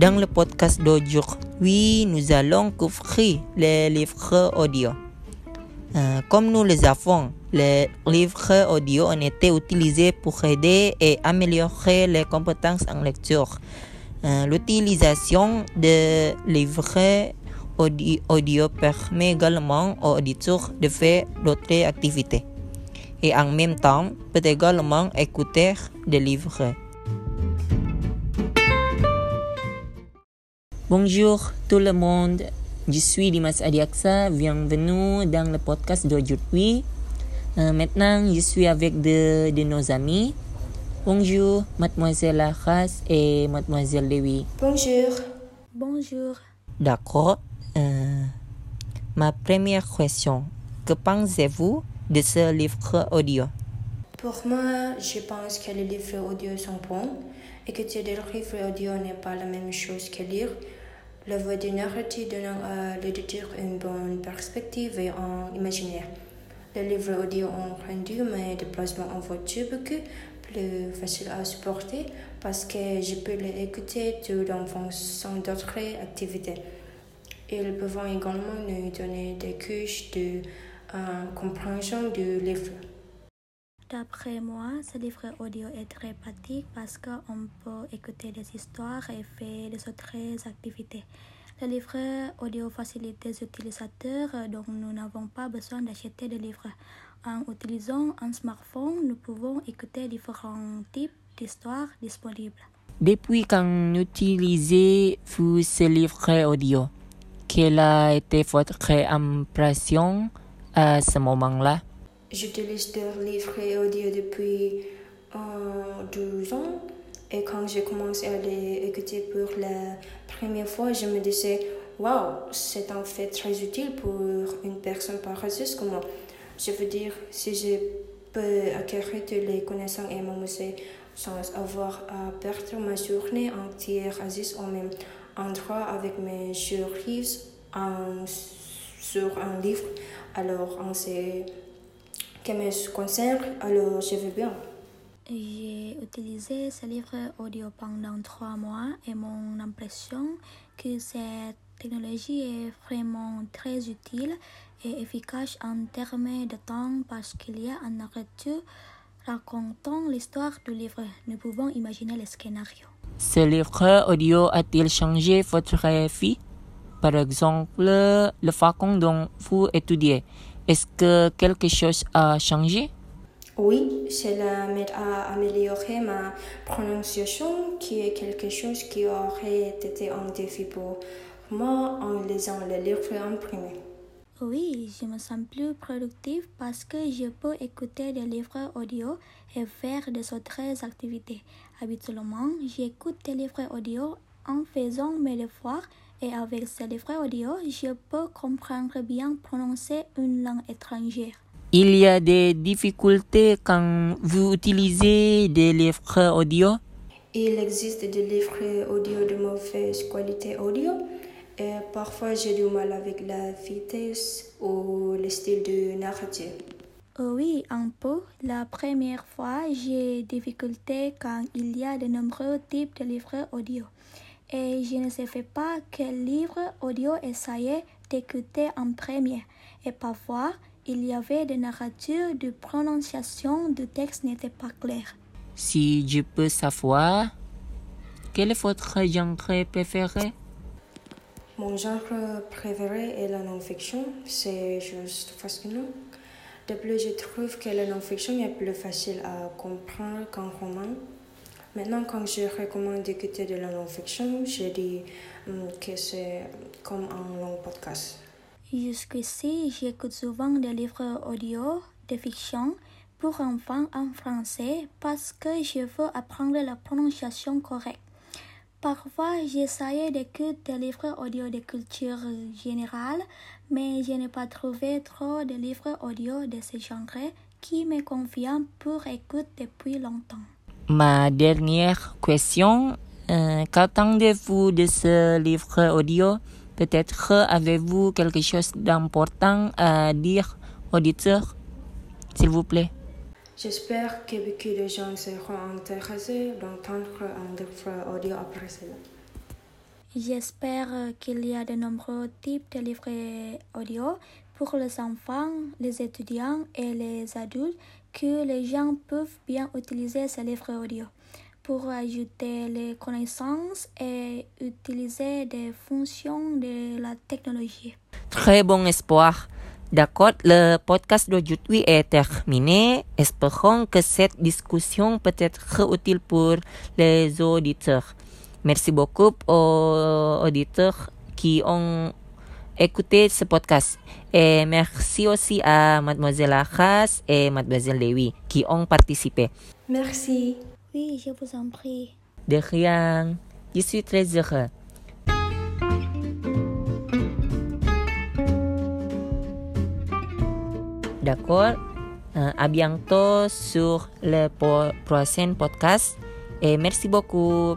Dans le podcast d'aujourd'hui, nous allons couvrir les livres audio. Euh, comme nous les avons, les livres audio ont été utilisés pour aider et améliorer les compétences en lecture. Euh, L'utilisation de livres audi- audio permet également aux auditeurs de faire d'autres activités et en même temps peut également écouter des livres. Bonjour tout le monde, je suis Dimas Adiaksa, bienvenue dans le podcast d'aujourd'hui. Euh, maintenant, je suis avec de, de nos amis. Bonjour, mademoiselle Laras et mademoiselle Dewi. Bonjour. Bonjour. D'accord. Euh, ma première question, que pensez-vous de ce livre audio? Pour moi, je pense que les livres audio sont bons. Écouter des livres audio n'est pas la même chose que lire. La voix du narrateur donne à l'éditeur une bonne perspective et un imaginaire? Les livres audio ont rendu mes déplacements en voiture beaucoup plus faciles à supporter parce que je peux les écouter tout en fonction d'autres activités. Ils peuvent également nous donner des couches de euh, compréhension du livre. D'après moi, ce livre audio est très pratique parce qu'on peut écouter des histoires et faire des autres activités. Le livre audio facilite les utilisateurs, donc nous n'avons pas besoin d'acheter des livres. En utilisant un smartphone, nous pouvons écouter différents types d'histoires disponibles. Depuis quand utilisez-vous ce livre audio? Quelle a été votre impression à ce moment-là? J'utilise des livres audio depuis euh, 12 ans et quand j'ai commencé à les écouter pour la première fois, je me disais Waouh, c'est en fait très utile pour une personne paresseuse comme. Je veux dire, si je peux acquérir toutes les connaissances et m'amuser sans avoir à perdre ma journée entière assise au même endroit avec mes en, sur un livre, alors on sait que me concerne, alors je vais bien. J'ai utilisé ce livre audio pendant trois mois et mon impression que cette technologie est vraiment très utile et efficace en termes de temps parce qu'il y a un narrateur racontant l'histoire du livre. Nous pouvons imaginer le scénario. Ce livre audio a-t-il changé votre vie? Par exemple, le façon dont vous étudiez. Est-ce que quelque chose a changé? Oui, cela m'aide à améliorer ma prononciation, qui est quelque chose qui aurait été un défi pour moi en lisant le livre imprimé. Oui, je me sens plus productive parce que je peux écouter des livres audio et faire des autres activités. Habituellement, j'écoute des livres audio en faisant mes devoirs et avec ces livres audio, je peux comprendre bien prononcer une langue étrangère. Il y a des difficultés quand vous utilisez des livres audio Il existe des livres audio de mauvaise qualité audio et parfois j'ai du mal avec la vitesse ou le style de narratif. Oui, un peu. La première fois, j'ai difficulté quand il y a de nombreux types de livres audio. Et je ne savais pas quel livre audio essayer d'écouter en premier. Et parfois, il y avait des narratures de prononciation du texte n'était pas clair. Si je peux savoir, quel est votre genre préféré? Mon genre préféré est la non-fiction, c'est juste fascinant. De plus, je trouve que la non-fiction est plus facile à comprendre qu'un roman. Maintenant, quand je recommande d'écouter de la non-fiction, je dis hum, que c'est comme un long podcast. Jusqu'ici, j'écoute souvent des livres audio de fiction pour enfants en français parce que je veux apprendre la prononciation correcte. Parfois, j'essaie d'écouter des livres audio de culture générale, mais je n'ai pas trouvé trop de livres audio de ce genre qui me conviennent pour écouter depuis longtemps. Ma dernière question, euh, qu'attendez-vous de ce livre audio? Peut-être avez-vous quelque chose d'important à dire auditeurs S'il vous plaît. J'espère que beaucoup de gens seront intéressés d'entendre un livre audio après cela. J'espère qu'il y a de nombreux types de livres audio pour les enfants, les étudiants et les adultes que les gens peuvent bien utiliser ces livres audio pour ajouter les connaissances et utiliser des fonctions de la technologie. Très bon espoir. D'accord, le podcast d'aujourd'hui est terminé. Espérons que cette discussion peut être utile pour les auditeurs. Merci beaucoup aux auditeurs qui ont écouté ce podcast. Et merci aussi à Mademoiselle Achas et Mademoiselle Lewi qui ont participé. Merci. Oui, je vous en prie. De rien. Je suis très heureux. D'accord. Euh, à bientôt sur le prochain podcast. Et merci beaucoup.